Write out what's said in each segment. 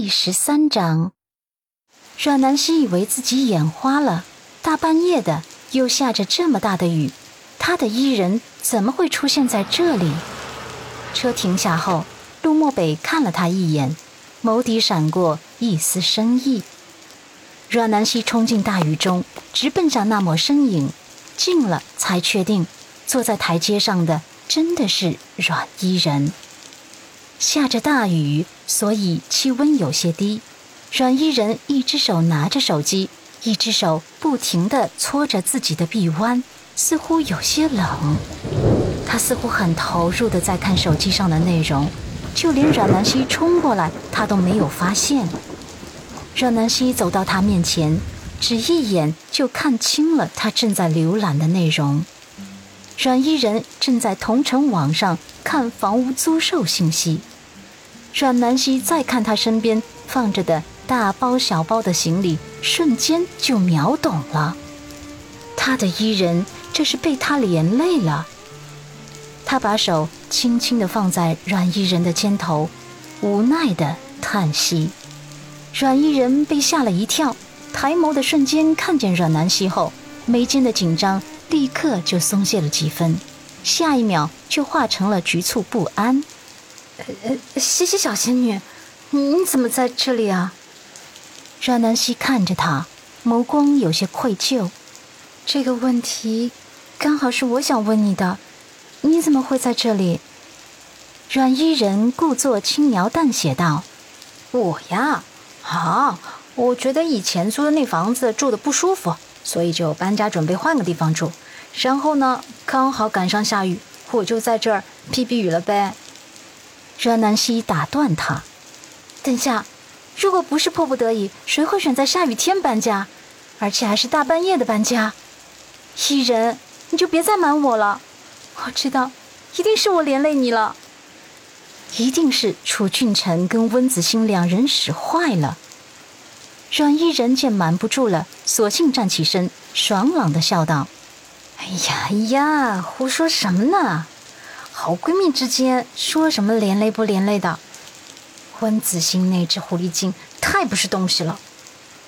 第十三章，阮南希以为自己眼花了。大半夜的，又下着这么大的雨，他的伊人怎么会出现在这里？车停下后，陆漠北看了他一眼，眸底闪过一丝深意。阮南希冲进大雨中，直奔向那抹身影，近了才确定，坐在台阶上的真的是阮伊人。下着大雨，所以气温有些低。阮伊人一只手拿着手机，一只手不停地搓着自己的臂弯，似乎有些冷。他似乎很投入地在看手机上的内容，就连阮南希冲过来，他都没有发现。阮南希走到他面前，只一眼就看清了他正在浏览的内容。阮伊人正在同城网上看房屋租售信息。阮南希再看他身边放着的大包小包的行李，瞬间就秒懂了。他的伊人这是被他连累了。他把手轻轻地放在阮伊人的肩头，无奈地叹息。阮伊人被吓了一跳，抬眸的瞬间看见阮南希后，眉间的紧张立刻就松懈了几分，下一秒就化成了局促不安。呃，西西小仙女，你怎么在这里啊？阮南希看着他，眸光有些愧疚。这个问题刚好是我想问你的，你怎么会在这里？阮伊人故作轻描淡写道：“我呀，啊，我觉得以前租的那房子住的不舒服，所以就搬家准备换个地方住。然后呢，刚好赶上下雨，我就在这儿避避雨了呗。”阮南希打断他：“等下，如果不是迫不得已，谁会选在下雨天搬家，而且还是大半夜的搬家？伊人，你就别再瞒我了。我知道，一定是我连累你了，一定是楚俊辰跟温子欣两人使坏了。”阮伊人见瞒不住了，索性站起身，爽朗的笑道：“哎呀呀，胡说什么呢？”好闺蜜之间说什么连累不连累的？温子欣那只狐狸精太不是东西了，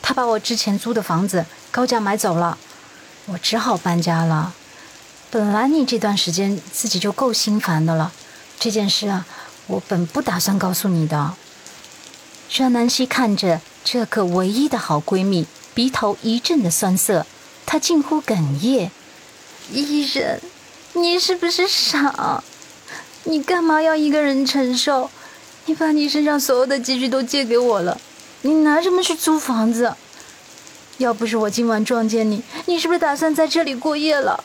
她把我之前租的房子高价买走了，我只好搬家了。本来你这段时间自己就够心烦的了，这件事啊，我本不打算告诉你的。阮南希看着这个唯一的好闺蜜，鼻头一阵的酸涩，她近乎哽咽：“伊人，你是不是傻？”你干嘛要一个人承受？你把你身上所有的积蓄都借给我了，你拿什么去租房子？要不是我今晚撞见你，你是不是打算在这里过夜了？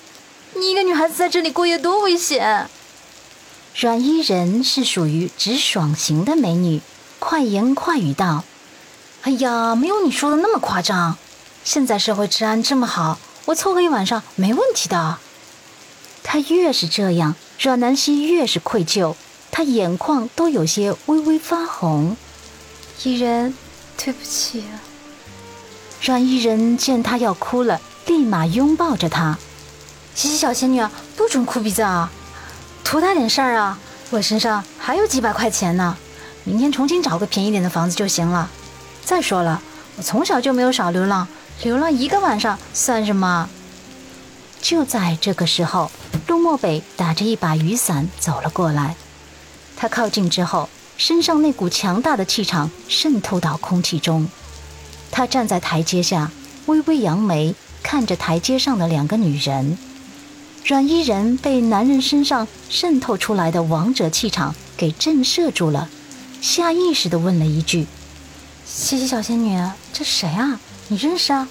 你一个女孩子在这里过夜多危险！阮伊人是属于直爽型的美女，快言快语道：“哎呀，没有你说的那么夸张。现在社会治安这么好，我凑合一晚上没问题的。”他越是这样。阮南希越是愧疚，她眼眶都有些微微发红。伊人，对不起啊。阮伊人见她要哭了，立马拥抱着她。西西小仙女，不准哭鼻子啊！图大点事儿啊！我身上还有几百块钱呢，明天重新找个便宜点的房子就行了。再说了，我从小就没有少流浪，流浪一个晚上算什么？就在这个时候，陆漠北打着一把雨伞走了过来。他靠近之后，身上那股强大的气场渗透到空气中。他站在台阶下，微微扬眉，看着台阶上的两个女人。阮伊人被男人身上渗透出来的王者气场给震慑住了，下意识地问了一句：“西西小仙女，这谁啊？你认识啊？”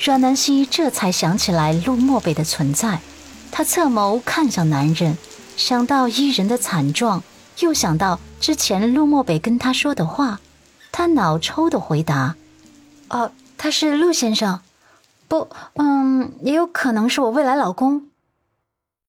阮南希这才想起来陆漠北的存在，她侧眸看向男人，想到伊人的惨状，又想到之前陆漠北跟她说的话，她脑抽的回答：“哦，他是陆先生，不，嗯，也有可能是我未来老公。”